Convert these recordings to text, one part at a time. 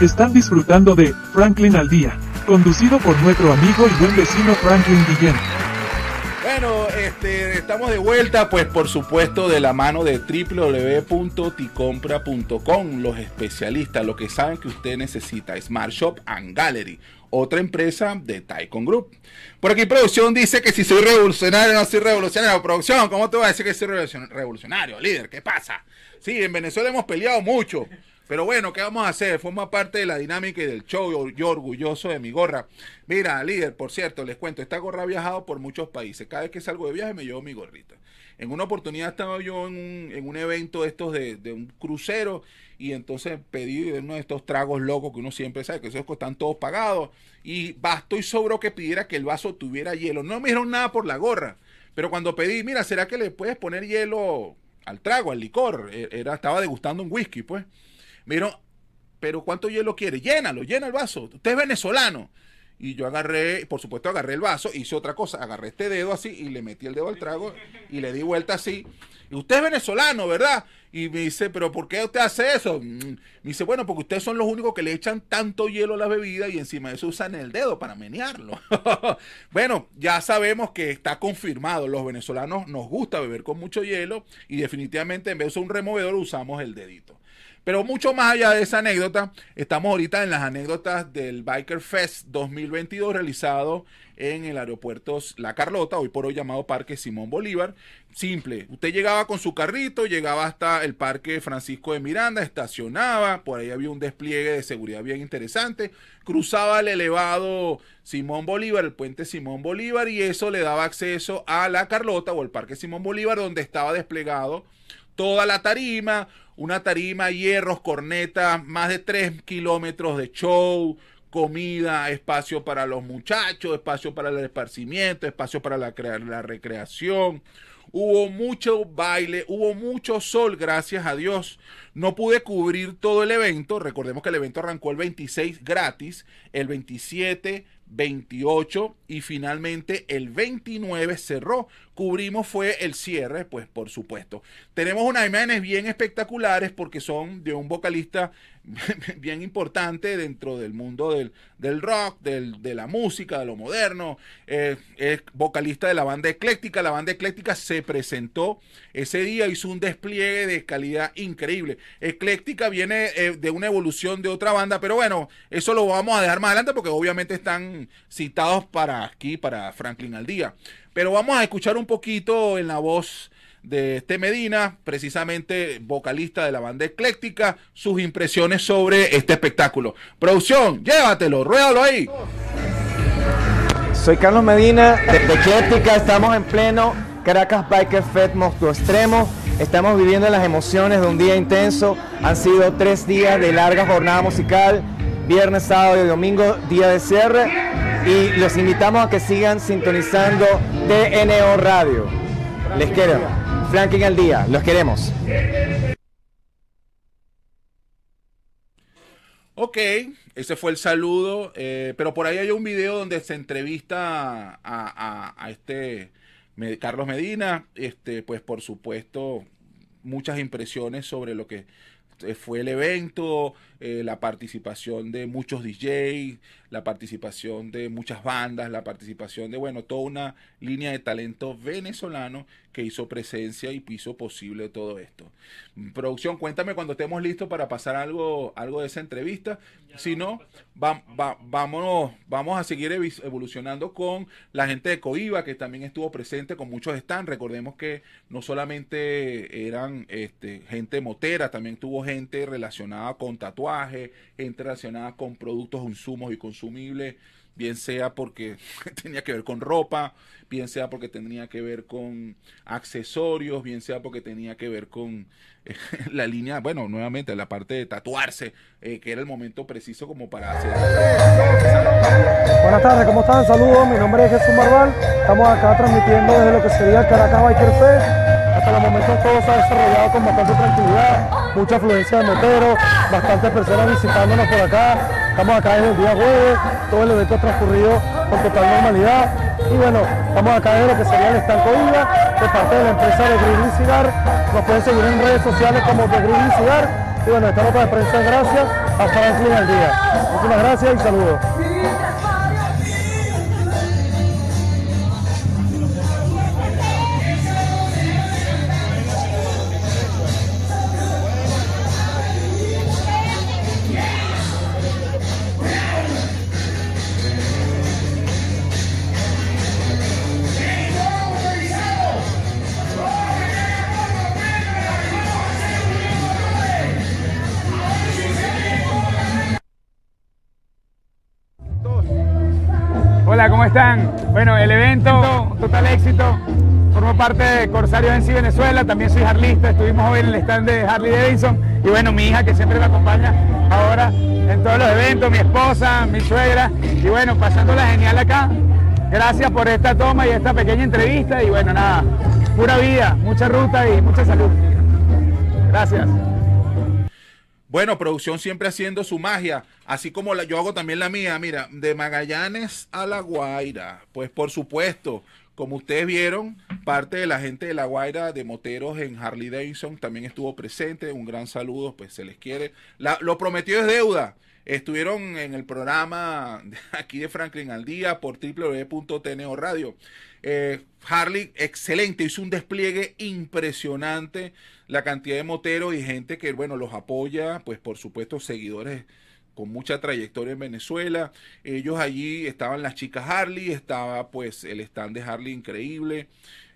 Están disfrutando de Franklin al Día, conducido por nuestro amigo y buen vecino Franklin Guillén. Bueno, este, estamos de vuelta, pues por supuesto de la mano de www.ticompra.com, los especialistas, lo que saben que usted necesita, Smart Shop and Gallery, otra empresa de Taikon Group. Por aquí producción dice que si soy revolucionario no soy revolucionario. Producción, ¿cómo te voy a decir que soy revolucionario, líder? ¿Qué pasa? Sí, en Venezuela hemos peleado mucho. Pero bueno, ¿qué vamos a hacer? Forma parte de la dinámica y del show. Yo orgulloso de mi gorra. Mira, líder, por cierto, les cuento, esta gorra ha viajado por muchos países. Cada vez que salgo de viaje me llevo mi gorrita. En una oportunidad estaba yo en un, en un evento estos de, de, un crucero y entonces pedí uno de estos tragos locos que uno siempre sabe que esos están todos pagados y bastó y sobró que pidiera que el vaso tuviera hielo. No me dijeron nada por la gorra, pero cuando pedí, mira, ¿será que le puedes poner hielo al trago, al licor? E, era, estaba degustando un whisky, pues. Dijeron, pero ¿cuánto hielo quiere? Llénalo, llena el vaso. Usted es venezolano. Y yo agarré, por supuesto, agarré el vaso, hice otra cosa, agarré este dedo así y le metí el dedo al trago y le di vuelta así. Y usted es venezolano, ¿verdad? Y me dice, pero ¿por qué usted hace eso? Mm, me dice, bueno, porque ustedes son los únicos que le echan tanto hielo a la bebida y encima de eso usan el dedo para menearlo. bueno, ya sabemos que está confirmado. Los venezolanos nos gusta beber con mucho hielo y definitivamente en vez de un removedor usamos el dedito. Pero mucho más allá de esa anécdota, estamos ahorita en las anécdotas del Biker Fest 2022 realizado en el aeropuerto La Carlota, hoy por hoy llamado Parque Simón Bolívar. Simple, usted llegaba con su carrito, llegaba hasta el Parque Francisco de Miranda, estacionaba, por ahí había un despliegue de seguridad bien interesante, cruzaba el elevado Simón Bolívar, el puente Simón Bolívar, y eso le daba acceso a La Carlota o el Parque Simón Bolívar, donde estaba desplegado toda la tarima, una tarima, hierros, cornetas, más de 3 kilómetros de show, comida, espacio para los muchachos, espacio para el esparcimiento, espacio para la, la recreación. Hubo mucho baile, hubo mucho sol, gracias a Dios. No pude cubrir todo el evento. Recordemos que el evento arrancó el 26 gratis, el 27 28 y finalmente el 29 cerró. Cubrimos fue el cierre, pues por supuesto. Tenemos unas imágenes bien espectaculares porque son de un vocalista bien importante dentro del mundo del, del rock, del, de la música, de lo moderno. Eh, es vocalista de la banda ecléctica. La banda ecléctica se presentó ese día, hizo un despliegue de calidad increíble. Ecléctica viene eh, de una evolución de otra banda, pero bueno, eso lo vamos a dejar más adelante porque obviamente están citados para aquí, para Franklin al día. Pero vamos a escuchar un poquito en la voz de este Medina, precisamente vocalista de la banda ecléctica, sus impresiones sobre este espectáculo. Producción, llévatelo, ruédalo ahí. Soy Carlos Medina de, Ecléctica, estamos en pleno Caracas Biker Fest Monstruo Extremo. Estamos viviendo las emociones de un día intenso. Han sido tres días de larga jornada musical, viernes, sábado y domingo, día de cierre. Y los invitamos a que sigan sintonizando TNO Radio. Les quiero. Franklin al día, los queremos. Ok, ese fue el saludo, eh, pero por ahí hay un video donde se entrevista a, este Carlos Medina, este, pues por supuesto muchas impresiones sobre lo que fue el evento, eh, la participación de muchos DJs, la participación de muchas bandas, la participación de, bueno, toda una línea de talento venezolano que hizo presencia y hizo posible todo esto. Producción, cuéntame cuando estemos listos para pasar algo, algo de esa entrevista. Si no, va, vámonos, vamos a seguir evolucionando con la gente de Coiba, que también estuvo presente con muchos stands. Recordemos que no solamente eran este, gente motera, también tuvo gente relacionada con tatuaje, gente relacionada con productos, insumos y consumibles bien sea porque tenía que ver con ropa, bien sea porque tenía que ver con accesorios, bien sea porque tenía que ver con eh, la línea, bueno, nuevamente la parte de tatuarse, eh, que era el momento preciso como para hacer. Buenas tardes, ¿cómo están? Saludos, mi nombre es Jesús Marval, estamos acá transmitiendo desde lo que sería Caracas Biker Fest. Hasta el momento todo se ha desarrollado con bastante tranquilidad, mucha afluencia de moteros, bastantes personas visitándonos por acá. Estamos acá desde el día jueves, todo el evento ha transcurrido con total normalidad. Y bueno, estamos acá desde lo que sería el estanco IVA, de parte de la empresa de Green Cigar. Nos pueden seguir en redes sociales como de Green Cigar. Y bueno, esta nota de prensa gracias a Franklin al día. Muchas gracias y saludos. Bueno, el evento, total éxito. Formo parte de Corsarios en Venezuela, también soy harlista, estuvimos hoy en el stand de Harley Davidson y bueno, mi hija que siempre me acompaña ahora en todos los eventos, mi esposa, mi suegra y bueno, pasándola genial acá. Gracias por esta toma y esta pequeña entrevista y bueno, nada, pura vida, mucha ruta y mucha salud. Gracias. Bueno, producción siempre haciendo su magia, así como la, yo hago también la mía. Mira, de Magallanes a La Guaira, pues por supuesto, como ustedes vieron, parte de la gente de La Guaira de moteros en Harley Davidson también estuvo presente. Un gran saludo, pues se les quiere. Lo prometido es deuda. Estuvieron en el programa aquí de Franklin al día por www.tno Radio. Eh, Harley, excelente, hizo un despliegue impresionante. La cantidad de moteros y gente que, bueno, los apoya, pues por supuesto, seguidores con mucha trayectoria en Venezuela. Ellos allí estaban las chicas Harley, estaba pues el stand de Harley increíble.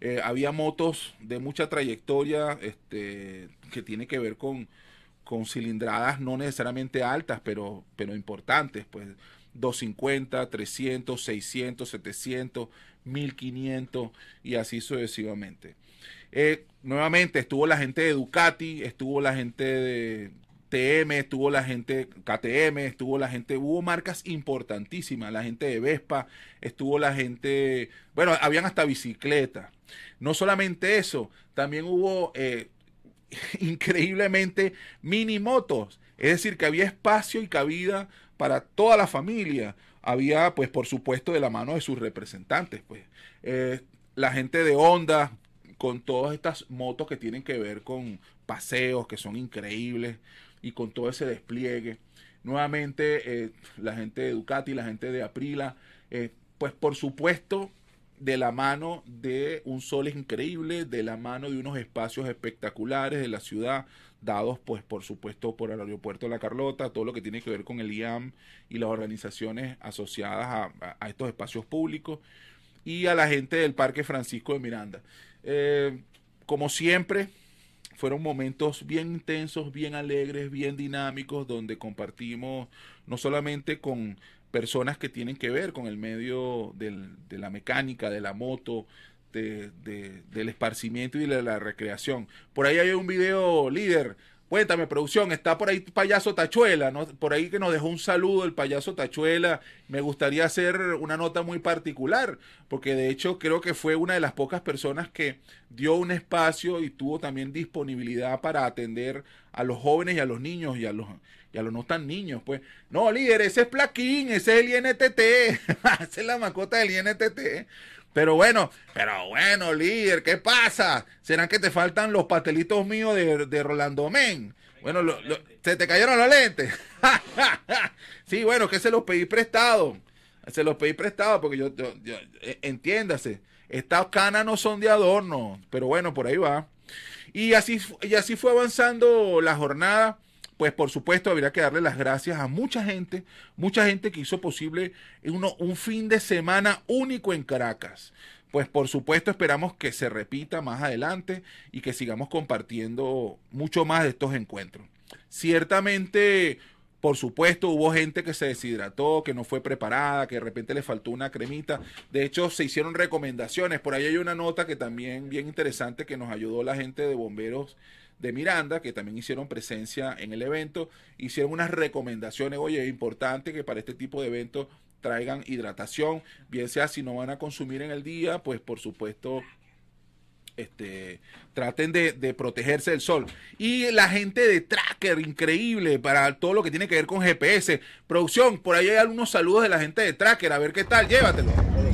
Eh, había motos de mucha trayectoria este, que tiene que ver con, con cilindradas no necesariamente altas, pero, pero importantes, pues 250, 300, 600, 700, 1500 y así sucesivamente. Eh, nuevamente estuvo la gente de Ducati, estuvo la gente de TM, estuvo la gente KTM, estuvo la gente, hubo marcas importantísimas, la gente de Vespa, estuvo la gente, bueno, habían hasta bicicleta. No solamente eso, también hubo eh, increíblemente mini motos, es decir, que había espacio y cabida para toda la familia. Había, pues, por supuesto, de la mano de sus representantes, pues, eh, la gente de Honda, con todas estas motos que tienen que ver con paseos, que son increíbles, y con todo ese despliegue. Nuevamente, eh, la gente de Ducati, la gente de Aprila, eh, pues por supuesto, de la mano de un sol increíble, de la mano de unos espacios espectaculares de la ciudad, dados pues por supuesto por el aeropuerto de La Carlota, todo lo que tiene que ver con el IAM y las organizaciones asociadas a, estos espacios públicos y a la gente del Parque Francisco de Miranda. Eh, como siempre, fueron momentos bien intensos, bien alegres, bien dinámicos, donde compartimos no solamente con personas que tienen que ver con el medio de la mecánica, de la moto, de, del esparcimiento y de la recreación. Por ahí hay un video líder. Cuéntame, producción, está por ahí payaso Tachuela, ¿no? por ahí que nos dejó un saludo el payaso Tachuela. Me gustaría hacer una nota muy particular, porque de hecho creo que fue una de las pocas personas que dio un espacio y tuvo también disponibilidad para atender a los jóvenes y a los niños y a los, y a los no tan niños. Pues, no, líder, ese es Plaquín, ese es el INTT, esa es la mascota del INTT. Pero bueno, pero bueno, líder, ¿qué pasa? ¿Serán que te faltan los pastelitos míos de, de Rolando Men? Bueno, se te cayeron los lentes. sí, bueno, que se los pedí prestado. Se los pedí prestado porque yo, eh, entiéndase, estas canas no son de adorno, pero bueno, por ahí va. Y así, y así fue avanzando la jornada pues por supuesto habría que darle las gracias a mucha gente, mucha gente que hizo posible uno, un fin de semana único en Caracas. Pues por supuesto esperamos que se repita más adelante y que sigamos compartiendo mucho más de estos encuentros. Ciertamente, por supuesto, hubo gente que se deshidrató, que no fue preparada, que de repente le faltó una cremita. De hecho, se hicieron recomendaciones. Por ahí hay una nota que también bien interesante que nos ayudó la gente de bomberos de Miranda, que también hicieron presencia en el evento, hicieron unas recomendaciones, oye, es importante que para este tipo de eventos traigan hidratación, bien sea si no van a consumir en el día, pues por supuesto este, traten de, de, protegerse del sol. Y la gente de Tracker, increíble, para todo lo que tiene que ver con GPS. Producción, por ahí hay algunos saludos de la gente de Tracker, a ver qué tal, llévatelo.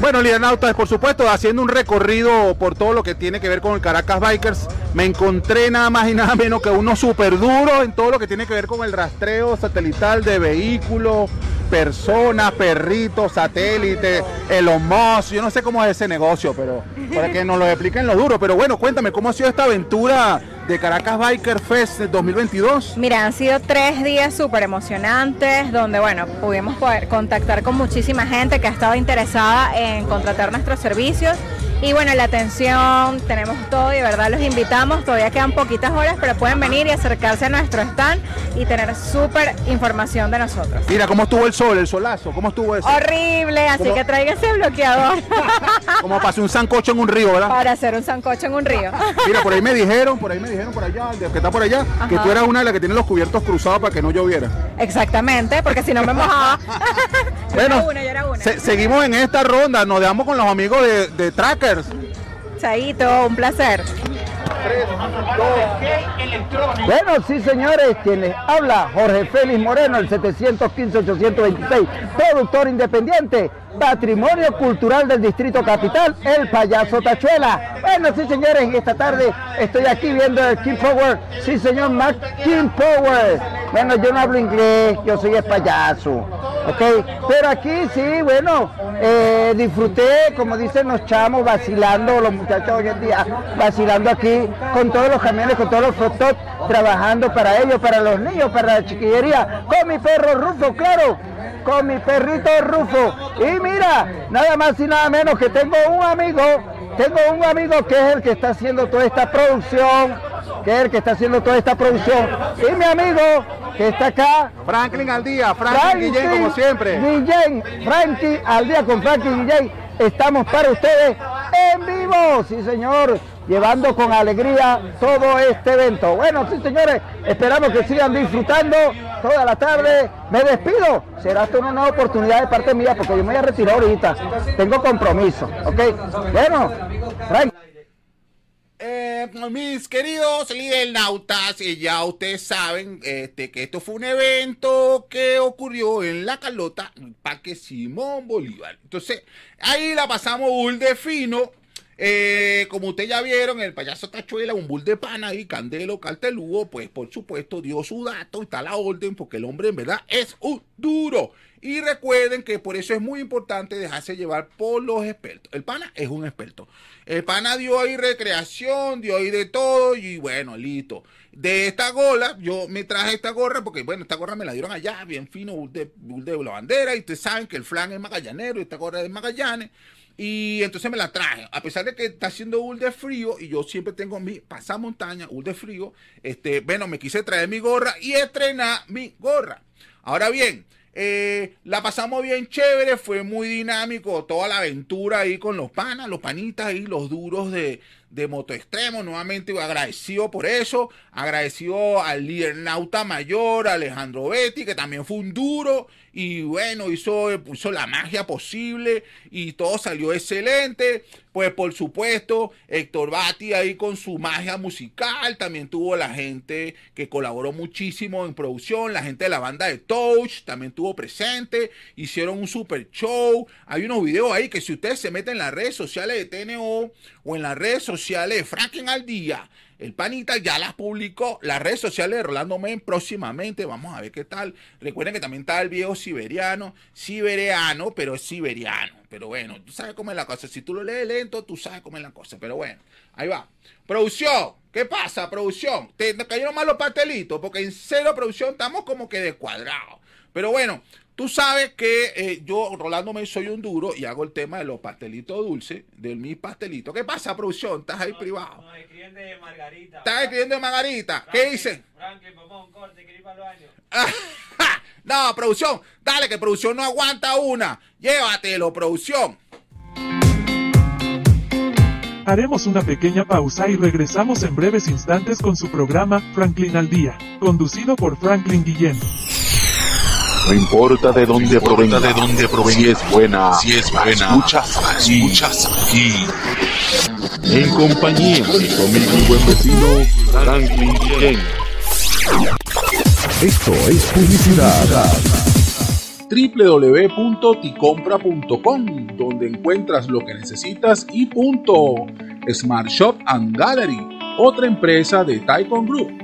Bueno, Lianautas, por supuesto, haciendo un recorrido por todo lo que tiene que ver con el Caracas Bikers, me encontré nada más y nada menos que uno súper duro en todo lo que tiene que ver con el rastreo satelital de vehículos, personas, perritos, satélites, el Musk, yo no sé cómo es ese negocio, pero para que nos lo expliquen lo duro. Pero bueno, cuéntame, ¿cómo ha sido esta aventura de Caracas Biker Fest 2022? Mira, han sido tres días súper emocionantes donde, bueno, pudimos poder contactar con muchísima gente que ha estado interesada en contratar nuestros servicios. Y bueno, la atención, tenemos todo y de verdad los invitamos. Todavía quedan poquitas horas, pero pueden venir y acercarse a nuestro stand y tener súper información de nosotros. Mira, ¿cómo estuvo el sol, el solazo? ¿Cómo estuvo eso? Horrible, así ¿Cómo? que tráigase bloqueador Como pasé un sancocho en un río, ¿verdad? para hacer un sancocho en un río. Mira, por ahí me dijeron, por ahí me dijeron por allá, que está por allá, que tú eras una de las que tiene los cubiertos cruzados para que no lloviera. Exactamente, porque si no me mojaba. yo era Bueno, una, yo era una. se- seguimos en esta ronda, nos dejamos con los amigos de, de Chaito, un placer. Bueno, sí, señores, quien les habla, Jorge Félix Moreno, el 715-826, productor independiente, patrimonio cultural del Distrito Capital, el payaso Tachuela. Bueno, sí, señores, esta tarde estoy aquí viendo el King Power. Sí, señor, Mac King Power. Bueno, yo no hablo inglés, yo soy el payaso, ¿ok? Pero aquí sí, bueno, eh, disfruté, como dicen los chamos, vacilando, los muchachos hoy en día, vacilando aquí con todos los camiones, con todos los fotos, trabajando para ellos, para los niños, para la chiquillería, con mi perro Rufo, claro, con mi perrito Rufo. Y mira, nada más y nada menos que tengo un amigo, tengo un amigo que es el que está haciendo toda esta producción, que es el que está haciendo toda esta producción. Y mi amigo que está acá, Franklin al día, Franklin Guillén como siempre. Guillén, Frankie, al día con Frankie Guillén, estamos para ustedes en vivo, sí señor, llevando con alegría todo este evento. Bueno, sí señores, esperamos que sigan disfrutando toda la tarde. Me despido, será una nueva oportunidad de parte mía porque yo me voy a retirar ahorita, tengo compromiso, ¿ok? Bueno, Frank. Eh, mis queridos lidernautas, y ya ustedes saben este, que esto fue un evento que ocurrió en La Carlota, Parque Simón Bolívar. Entonces, ahí la pasamos bull de fino. Eh, como ustedes ya vieron, el payaso Tachuela, un bull de pana ahí, Candelo, Cartelugo, pues por supuesto dio su dato y está la orden, porque el hombre en verdad es un duro. Y recuerden que por eso es muy importante dejarse llevar por los expertos. El pana es un experto. El pana dio ahí recreación, dio ahí de todo y bueno, listo. De esta gola, yo me traje esta gorra porque, bueno, esta gorra me la dieron allá, bien fino, de, de la bandera. Y ustedes saben que el flan es magallanero y esta gorra es Magallanes. Y entonces me la traje, a pesar de que está haciendo un de frío y yo siempre tengo mi pasamontaña, un de frío, este, bueno, me quise traer mi gorra y estrenar mi gorra. Ahora bien, eh, la pasamos bien chévere, fue muy dinámico toda la aventura ahí con los panas, los panitas ahí, los duros de, de Moto Extremo. Nuevamente agradecido por eso, agradecido al líder nauta mayor, Alejandro Betty, que también fue un duro y bueno, hizo, hizo la magia posible y todo salió excelente. Pues por supuesto, Héctor Bati ahí con su magia musical, también tuvo la gente que colaboró muchísimo en producción, la gente de la banda de Touch también tuvo presente, hicieron un super show. Hay unos videos ahí que si ustedes se meten en las redes sociales de TNO o en las redes sociales de Franklin al día, el panita ya las publicó. Las redes sociales de Rolando Men próximamente. Vamos a ver qué tal. Recuerden que también está el viejo siberiano. Siberiano, pero es siberiano. Pero bueno, tú sabes cómo es la cosa. Si tú lo lees lento, tú sabes cómo es la cosa. Pero bueno, ahí va. Producción. ¿Qué pasa, producción? Te, cayeron mal los pastelitos. Porque en cero producción estamos como que descuadrados. Pero bueno, Tú sabes que eh, yo, Rolando Me, soy un duro y hago el tema de los pastelitos dulces, de mis pastelitos. ¿Qué pasa, producción? ¿Estás ahí privado? No, escriben de Margarita. ¿Estás escribiendo de Margarita? ¿Qué dice? Franklin, papá, un corte, quiero ir para el baño. no, producción, dale que producción no aguanta una. Llévatelo, producción. Haremos una pequeña pausa y regresamos en breves instantes con su programa Franklin al Día, conducido por Franklin Guillén. No importa de dónde provenga, de dónde provenga, si es buena, si es buena, escuchas aquí, escuchas aquí. En compañía de tu amigo y buen vecino, Franklin. Esto es publicidad. www.ticompra.com, donde encuentras lo que necesitas y punto. Smart Shop and Gallery, otra empresa de Taikon Group